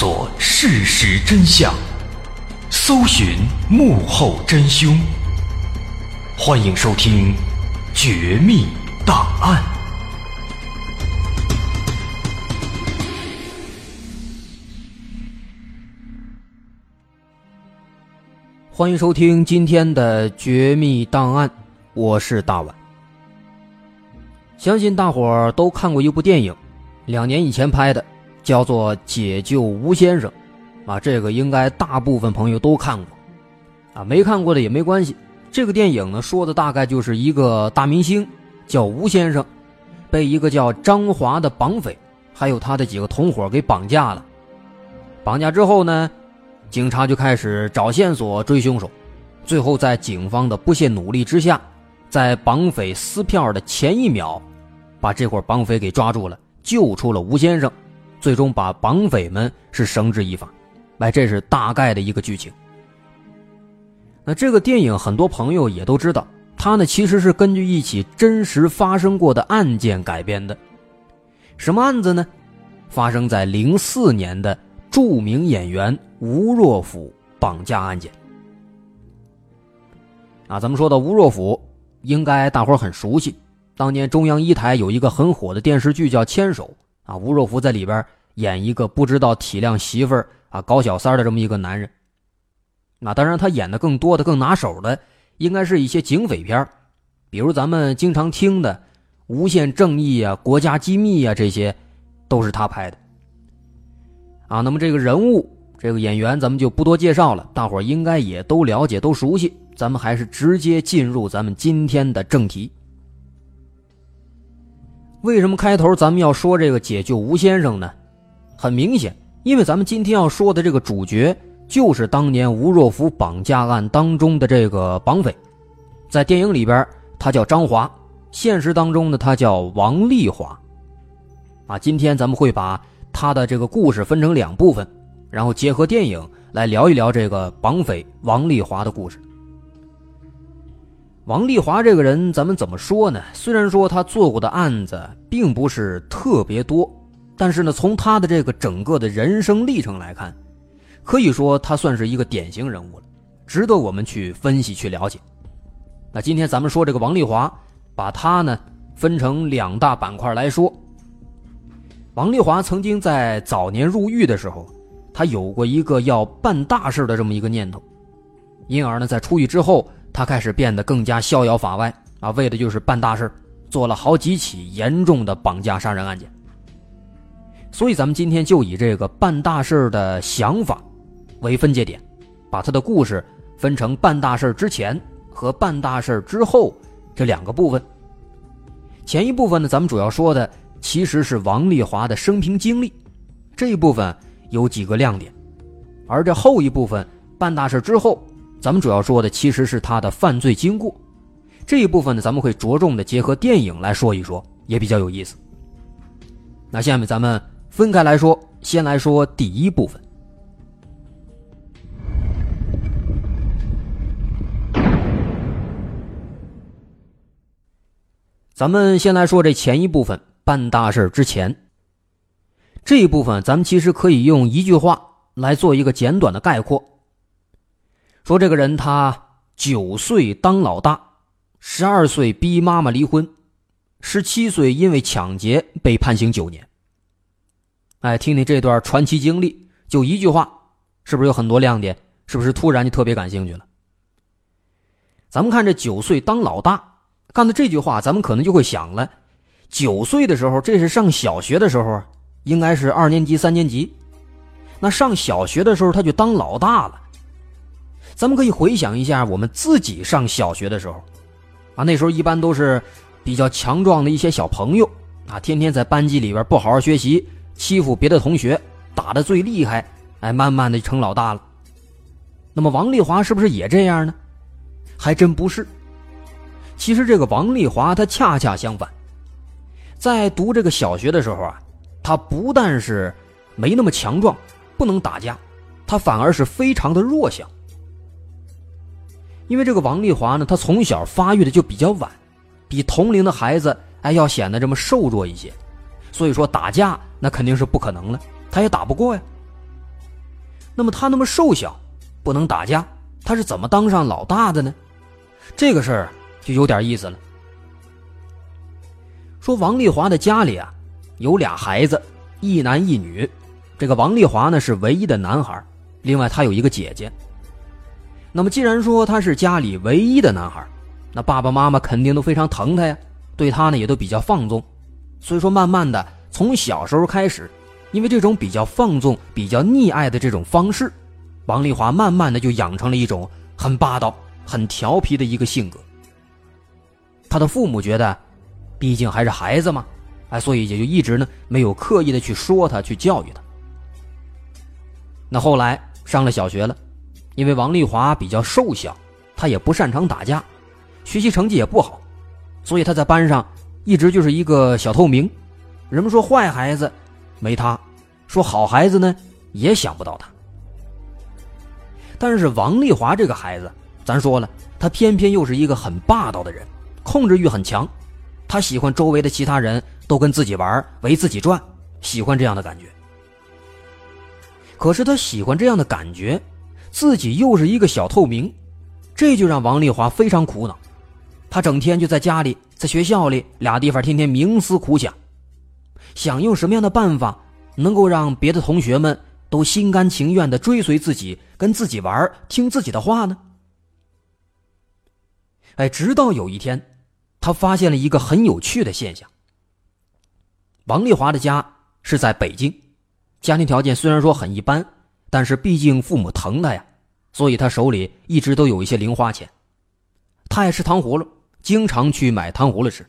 索事实真相，搜寻幕后真凶。欢迎收听《绝密档案》，欢迎收听今天的《绝密档案》，我是大碗。相信大伙儿都看过一部电影，两年以前拍的，叫做《解救吴先生》，啊，这个应该大部分朋友都看过，啊，没看过的也没关系。这个电影呢，说的大概就是一个大明星叫吴先生，被一个叫张华的绑匪，还有他的几个同伙给绑架了。绑架之后呢？警察就开始找线索追凶手，最后在警方的不懈努力之下，在绑匪撕票的前一秒，把这伙绑匪给抓住了，救出了吴先生，最终把绑匪们是绳之以法。哎，这是大概的一个剧情。那这个电影很多朋友也都知道，它呢其实是根据一起真实发生过的案件改编的。什么案子呢？发生在零四年的。著名演员吴若甫绑架案件啊，咱们说到吴若甫，应该大伙很熟悉。当年中央一台有一个很火的电视剧叫《牵手》啊，吴若甫在里边演一个不知道体谅媳妇儿啊、搞小三的这么一个男人。那当然，他演的更多的、更拿手的，应该是一些警匪片比如咱们经常听的《无限正义》啊、《国家机密》啊，这些都是他拍的。啊，那么这个人物，这个演员，咱们就不多介绍了，大伙应该也都了解，都熟悉。咱们还是直接进入咱们今天的正题。为什么开头咱们要说这个解救吴先生呢？很明显，因为咱们今天要说的这个主角，就是当年吴若甫绑架案当中的这个绑匪，在电影里边他叫张华，现实当中呢他叫王丽华。啊，今天咱们会把。他的这个故事分成两部分，然后结合电影来聊一聊这个绑匪王丽华的故事。王丽华这个人，咱们怎么说呢？虽然说他做过的案子并不是特别多，但是呢，从他的这个整个的人生历程来看，可以说他算是一个典型人物了，值得我们去分析去了解。那今天咱们说这个王丽华，把他呢分成两大板块来说。王丽华曾经在早年入狱的时候，他有过一个要办大事的这么一个念头，因而呢，在出狱之后，他开始变得更加逍遥法外啊，为的就是办大事，做了好几起严重的绑架杀人案件。所以，咱们今天就以这个办大事的想法为分界点，把他的故事分成办大事之前和办大事之后这两个部分。前一部分呢，咱们主要说的。其实是王丽华的生平经历，这一部分有几个亮点，而这后一部分办大事之后，咱们主要说的其实是他的犯罪经过，这一部分呢，咱们会着重的结合电影来说一说，也比较有意思。那下面咱们分开来说，先来说第一部分，咱们先来说这前一部分。办大事之前，这一部分咱们其实可以用一句话来做一个简短的概括。说这个人他九岁当老大，十二岁逼妈妈离婚，十七岁因为抢劫被判刑九年。哎，听听这段传奇经历，就一句话，是不是有很多亮点？是不是突然就特别感兴趣了？咱们看这九岁当老大，看到这句话，咱们可能就会想了。九岁的时候，这是上小学的时候，应该是二年级、三年级。那上小学的时候，他就当老大了。咱们可以回想一下我们自己上小学的时候，啊，那时候一般都是比较强壮的一些小朋友，啊，天天在班级里边不好好学习，欺负别的同学，打的最厉害，哎，慢慢的成老大了。那么王丽华是不是也这样呢？还真不是。其实这个王丽华她恰恰相反。在读这个小学的时候啊，她不但是没那么强壮，不能打架，她反而是非常的弱小。因为这个王丽华呢，他从小发育的就比较晚，比同龄的孩子哎要显得这么瘦弱一些，所以说打架那肯定是不可能了，他也打不过呀。那么他那么瘦小，不能打架，他是怎么当上老大的呢？这个事儿就有点意思了。说王丽华的家里啊，有俩孩子，一男一女。这个王丽华呢是唯一的男孩，另外他有一个姐姐。那么既然说他是家里唯一的男孩，那爸爸妈妈肯定都非常疼他呀，对他呢也都比较放纵。所以说，慢慢的从小时候开始，因为这种比较放纵、比较溺爱的这种方式，王丽华慢慢的就养成了一种很霸道、很调皮的一个性格。他的父母觉得。毕竟还是孩子嘛，哎，所以也就一直呢没有刻意的去说他，去教育他。那后来上了小学了，因为王丽华比较瘦小，他也不擅长打架，学习成绩也不好，所以他在班上一直就是一个小透明。人们说坏孩子没他，说好孩子呢也想不到他。但是王丽华这个孩子，咱说了，他偏偏又是一个很霸道的人，控制欲很强。他喜欢周围的其他人都跟自己玩，围自己转，喜欢这样的感觉。可是他喜欢这样的感觉，自己又是一个小透明，这就让王丽华非常苦恼。他整天就在家里，在学校里俩地方天天冥思苦想，想用什么样的办法能够让别的同学们都心甘情愿的追随自己，跟自己玩，听自己的话呢？哎，直到有一天。他发现了一个很有趣的现象。王丽华的家是在北京，家庭条件虽然说很一般，但是毕竟父母疼他呀，所以他手里一直都有一些零花钱。他爱吃糖葫芦，经常去买糖葫芦吃。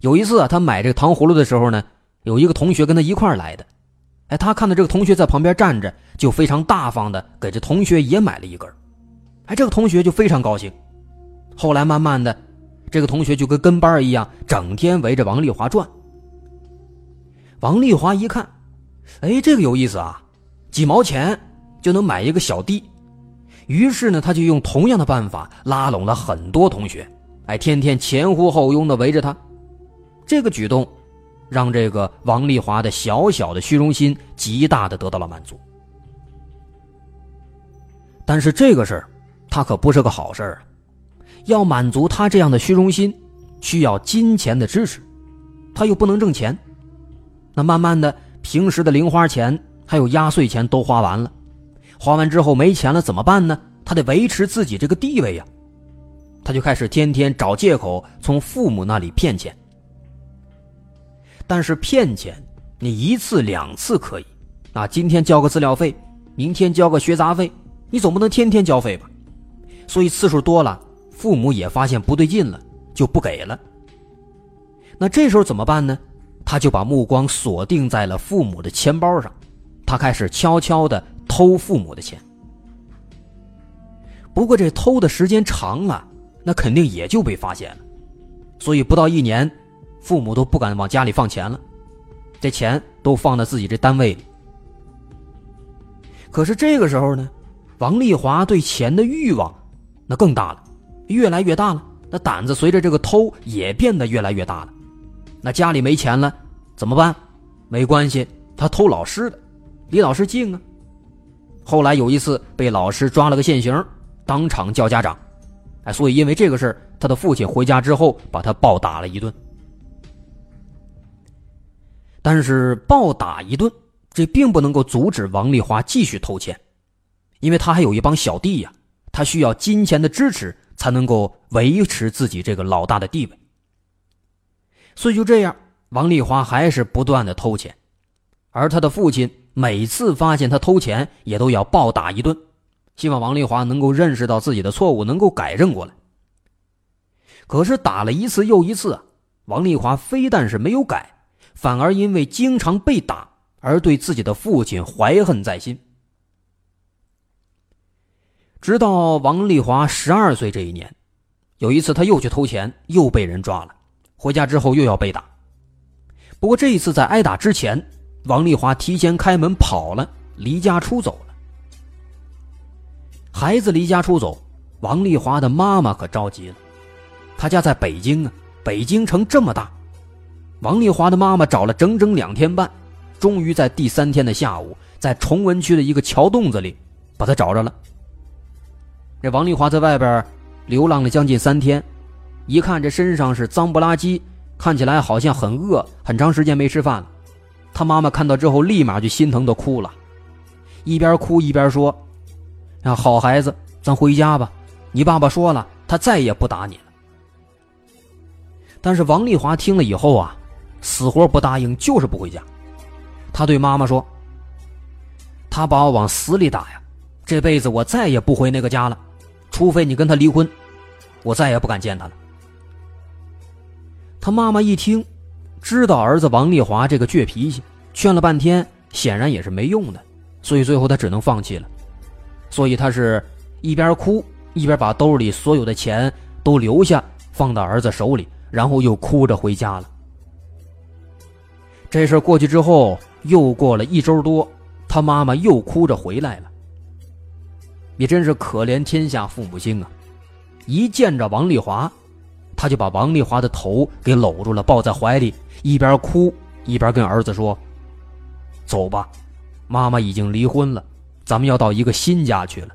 有一次啊，他买这个糖葫芦的时候呢，有一个同学跟他一块来的，哎，他看到这个同学在旁边站着，就非常大方的给这同学也买了一根，哎，这个同学就非常高兴。后来慢慢的。这个同学就跟跟班一样，整天围着王丽华转。王丽华一看，哎，这个有意思啊，几毛钱就能买一个小弟。于是呢，他就用同样的办法拉拢了很多同学，哎，天天前呼后拥的围着他。这个举动，让这个王丽华的小小的虚荣心极大的得到了满足。但是这个事儿，他可不是个好事儿啊。要满足他这样的虚荣心，需要金钱的支持，他又不能挣钱，那慢慢的，平时的零花钱还有压岁钱都花完了，花完之后没钱了怎么办呢？他得维持自己这个地位呀，他就开始天天找借口从父母那里骗钱。但是骗钱，你一次两次可以，啊，今天交个资料费，明天交个学杂费，你总不能天天交费吧？所以次数多了。父母也发现不对劲了，就不给了。那这时候怎么办呢？他就把目光锁定在了父母的钱包上，他开始悄悄的偷父母的钱。不过这偷的时间长了，那肯定也就被发现了。所以不到一年，父母都不敢往家里放钱了，这钱都放在自己这单位里。可是这个时候呢，王丽华对钱的欲望那更大了。越来越大了，那胆子随着这个偷也变得越来越大了。那家里没钱了，怎么办？没关系，他偷老师的，离老师近啊。后来有一次被老师抓了个现行，当场叫家长。哎，所以因为这个事他的父亲回家之后把他暴打了一顿。但是暴打一顿，这并不能够阻止王丽华继续偷钱，因为他还有一帮小弟呀，他需要金钱的支持。才能够维持自己这个老大的地位，所以就这样，王丽华还是不断的偷钱，而他的父亲每次发现他偷钱，也都要暴打一顿，希望王丽华能够认识到自己的错误，能够改正过来。可是打了一次又一次，王丽华非但是没有改，反而因为经常被打而对自己的父亲怀恨在心。直到王丽华十二岁这一年，有一次他又去偷钱，又被人抓了。回家之后又要被打。不过这一次在挨打之前，王丽华提前开门跑了，离家出走了。孩子离家出走，王丽华的妈妈可着急了。她家在北京啊，北京城这么大，王丽华的妈妈找了整整两天半，终于在第三天的下午在崇文区的一个桥洞子里把她找着了。这王丽华在外边流浪了将近三天，一看这身上是脏不拉几，看起来好像很饿，很长时间没吃饭了。他妈妈看到之后，立马就心疼的哭了，一边哭一边说：“啊，好孩子，咱回家吧。你爸爸说了，他再也不打你了。”但是王丽华听了以后啊，死活不答应，就是不回家。他对妈妈说：“他把我往死里打呀，这辈子我再也不回那个家了。”除非你跟他离婚，我再也不敢见他了。他妈妈一听，知道儿子王丽华这个倔脾气，劝了半天，显然也是没用的，所以最后他只能放弃了。所以他是一边哭一边把兜里所有的钱都留下，放到儿子手里，然后又哭着回家了。这事过去之后，又过了一周多，他妈妈又哭着回来了。也真是可怜天下父母心啊！一见着王丽华，他就把王丽华的头给搂住了，抱在怀里，一边哭一边跟儿子说：“走吧，妈妈已经离婚了，咱们要到一个新家去了。”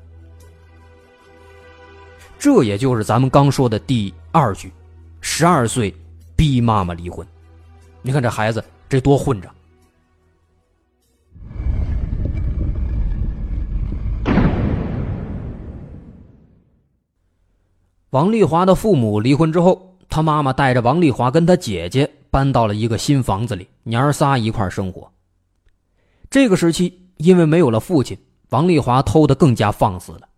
这也就是咱们刚说的第二句：“十二岁逼妈妈离婚。”你看这孩子这多混账！王丽华的父母离婚之后，他妈妈带着王丽华跟他姐姐搬到了一个新房子里，娘儿仨一块生活。这个时期，因为没有了父亲，王丽华偷的更加放肆了。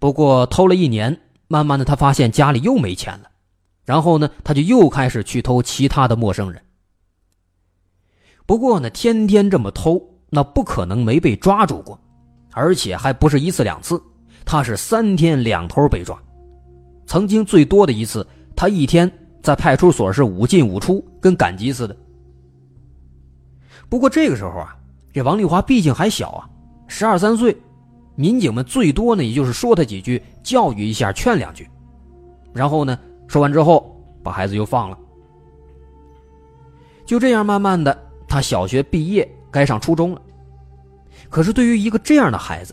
不过偷了一年，慢慢的他发现家里又没钱了，然后呢，他就又开始去偷其他的陌生人。不过呢，天天这么偷，那不可能没被抓住过，而且还不是一次两次，他是三天两头被抓。曾经最多的一次，他一天在派出所是五进五出，跟赶集似的。不过这个时候啊，这王丽华毕竟还小啊，十二三岁，民警们最多呢也就是说他几句，教育一下，劝两句，然后呢说完之后把孩子又放了。就这样，慢慢的，他小学毕业，该上初中了。可是对于一个这样的孩子，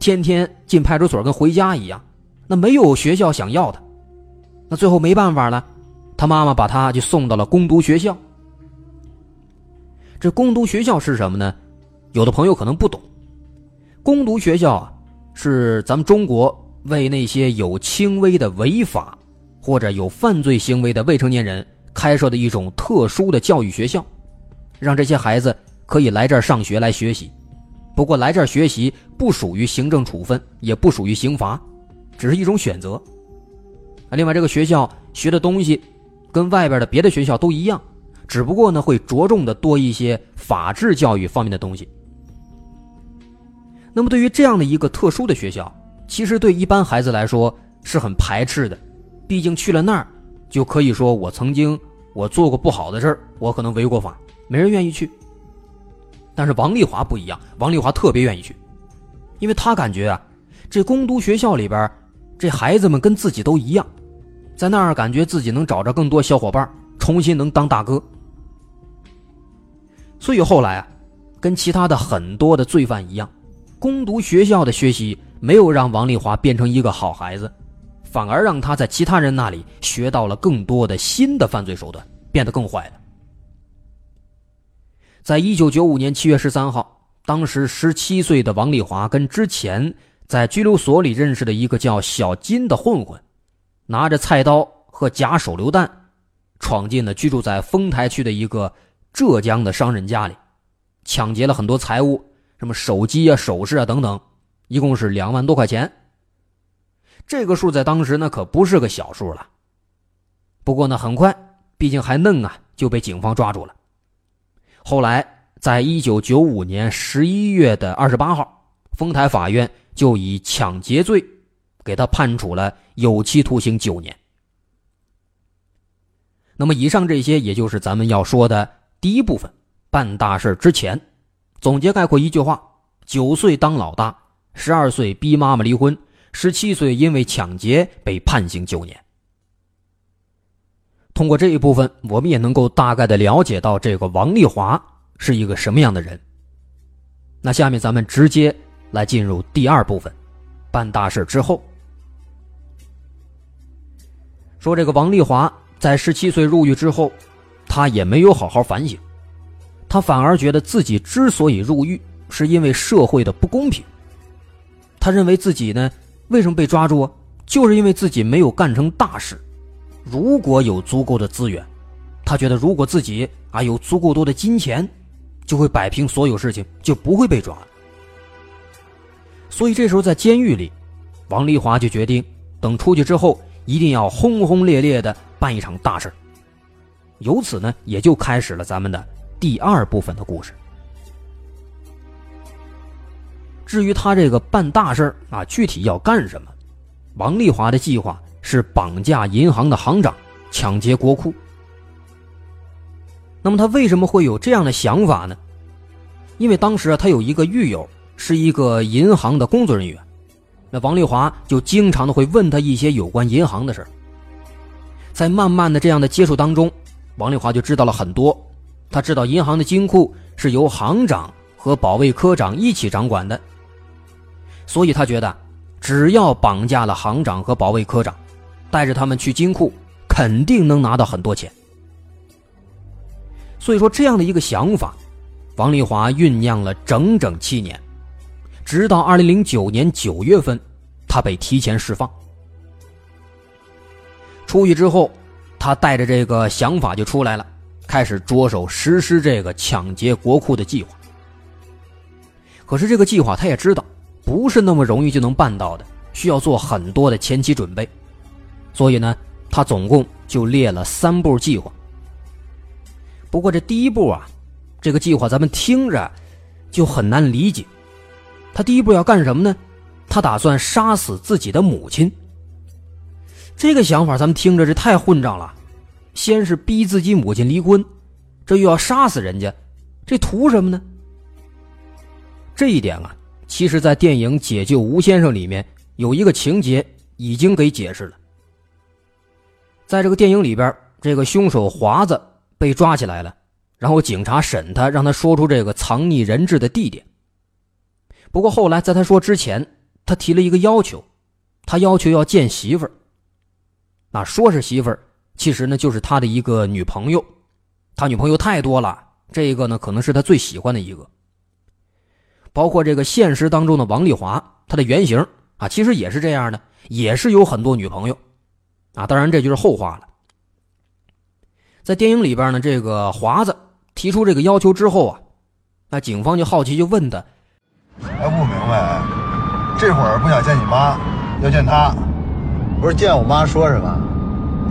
天天进派出所跟回家一样。那没有学校想要他，那最后没办法了，他妈妈把他就送到了攻读学校。这攻读学校是什么呢？有的朋友可能不懂，攻读学校啊，是咱们中国为那些有轻微的违法或者有犯罪行为的未成年人开设的一种特殊的教育学校，让这些孩子可以来这儿上学来学习。不过来这儿学习不属于行政处分，也不属于刑罚。只是一种选择，啊，另外这个学校学的东西，跟外边的别的学校都一样，只不过呢会着重的多一些法治教育方面的东西。那么对于这样的一个特殊的学校，其实对一般孩子来说是很排斥的，毕竟去了那儿，就可以说我曾经我做过不好的事儿，我可能违过法，没人愿意去。但是王丽华不一样，王丽华特别愿意去，因为他感觉啊，这攻读学校里边。这孩子们跟自己都一样，在那儿感觉自己能找着更多小伙伴，重新能当大哥。所以后来啊，跟其他的很多的罪犯一样，攻读学校的学习没有让王丽华变成一个好孩子，反而让他在其他人那里学到了更多的新的犯罪手段，变得更坏了。在一九九五年七月十三号，当时十七岁的王丽华跟之前。在拘留所里认识的一个叫小金的混混，拿着菜刀和假手榴弹，闯进了居住在丰台区的一个浙江的商人家里，抢劫了很多财物，什么手机啊、首饰啊等等，一共是两万多块钱。这个数在当时呢可不是个小数了。不过呢，很快，毕竟还嫩啊，就被警方抓住了。后来，在一九九五年十一月的二十八号，丰台法院。就以抢劫罪，给他判处了有期徒刑九年。那么，以上这些，也就是咱们要说的第一部分。办大事之前，总结概括一句话：九岁当老大，十二岁逼妈妈离婚，十七岁因为抢劫被判刑九年。通过这一部分，我们也能够大概的了解到这个王丽华是一个什么样的人。那下面咱们直接来进入第二部分，办大事之后。说这个王丽华在十七岁入狱之后，他也没有好好反省，他反而觉得自己之所以入狱，是因为社会的不公平。他认为自己呢，为什么被抓住啊？就是因为自己没有干成大事。如果有足够的资源，他觉得如果自己啊有足够多的金钱，就会摆平所有事情，就不会被抓了。所以这时候在监狱里，王丽华就决定等出去之后。一定要轰轰烈烈的办一场大事由此呢，也就开始了咱们的第二部分的故事。至于他这个办大事啊，具体要干什么？王丽华的计划是绑架银行的行长，抢劫国库。那么他为什么会有这样的想法呢？因为当时啊，他有一个狱友是一个银行的工作人员。那王丽华就经常的会问他一些有关银行的事在慢慢的这样的接触当中，王丽华就知道了很多。他知道银行的金库是由行长和保卫科长一起掌管的，所以他觉得只要绑架了行长和保卫科长，带着他们去金库，肯定能拿到很多钱。所以说，这样的一个想法，王丽华酝酿了整整七年。直到二零零九年九月份，他被提前释放。出狱之后，他带着这个想法就出来了，开始着手实施这个抢劫国库的计划。可是这个计划他也知道，不是那么容易就能办到的，需要做很多的前期准备。所以呢，他总共就列了三步计划。不过这第一步啊，这个计划咱们听着就很难理解。他第一步要干什么呢？他打算杀死自己的母亲。这个想法咱们听着这太混账了，先是逼自己母亲离婚，这又要杀死人家，这图什么呢？这一点啊，其实，在电影《解救吴先生》里面有一个情节已经给解释了。在这个电影里边，这个凶手华子被抓起来了，然后警察审他，让他说出这个藏匿人质的地点。不过后来，在他说之前，他提了一个要求，他要求要见媳妇儿。那说是媳妇儿，其实呢就是他的一个女朋友。他女朋友太多了，这个呢可能是他最喜欢的一个。包括这个现实当中的王丽华，他的原型啊，其实也是这样的，也是有很多女朋友。啊，当然这就是后话了。在电影里边呢，这个华子提出这个要求之后啊，那警方就好奇就问他。还不明白，这会儿不想见你妈，要见她，不是见我妈说什么？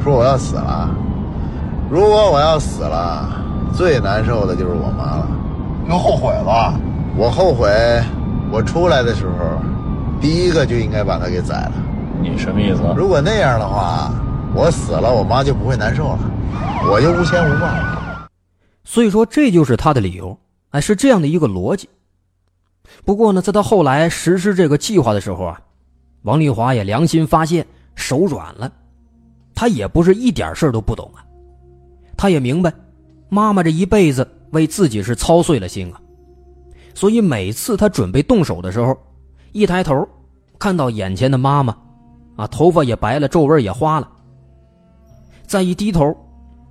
说我要死了。如果我要死了，最难受的就是我妈了。又后悔了？我后悔，我出来的时候，第一个就应该把她给宰了。你什么意思？如果那样的话，我死了，我妈就不会难受了，我就无牵无挂了。所以说，这就是他的理由，哎，是这样的一个逻辑。不过呢，在他后来实施这个计划的时候啊，王丽华也良心发现，手软了。他也不是一点事都不懂啊，他也明白，妈妈这一辈子为自己是操碎了心啊，所以每次他准备动手的时候，一抬头看到眼前的妈妈，啊，头发也白了，皱纹也花了。再一低头，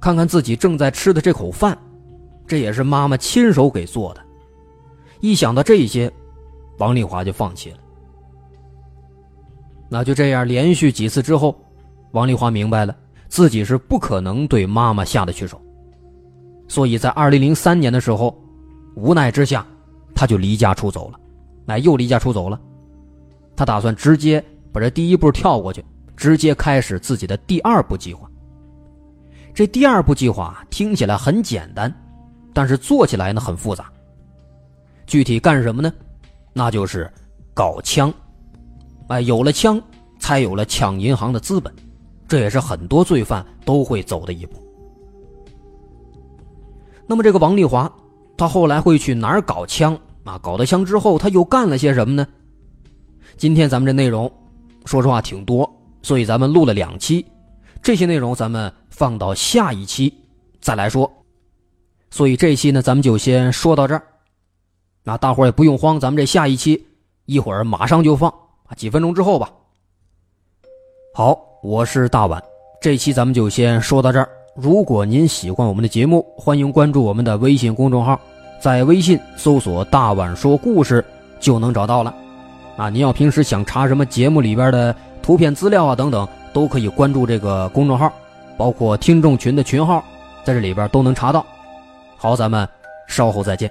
看看自己正在吃的这口饭，这也是妈妈亲手给做的。一想到这些，王丽华就放弃了。那就这样，连续几次之后，王丽华明白了自己是不可能对妈妈下得去手，所以在二零零三年的时候，无奈之下，他就离家出走了。哎，又离家出走了。他打算直接把这第一步跳过去，直接开始自己的第二步计划。这第二步计划听起来很简单，但是做起来呢很复杂。具体干什么呢？那就是搞枪。哎，有了枪，才有了抢银行的资本，这也是很多罪犯都会走的一步。那么，这个王丽华，他后来会去哪儿搞枪啊？搞到枪之后，他又干了些什么呢？今天咱们这内容，说实话挺多，所以咱们录了两期，这些内容咱们放到下一期再来说。所以这期呢，咱们就先说到这儿。那大伙也不用慌，咱们这下一期一会儿马上就放，几分钟之后吧。好，我是大碗，这期咱们就先说到这儿。如果您喜欢我们的节目，欢迎关注我们的微信公众号，在微信搜索“大碗说故事”就能找到了。啊，您要平时想查什么节目里边的图片资料啊等等，都可以关注这个公众号，包括听众群的群号，在这里边都能查到。好，咱们稍后再见。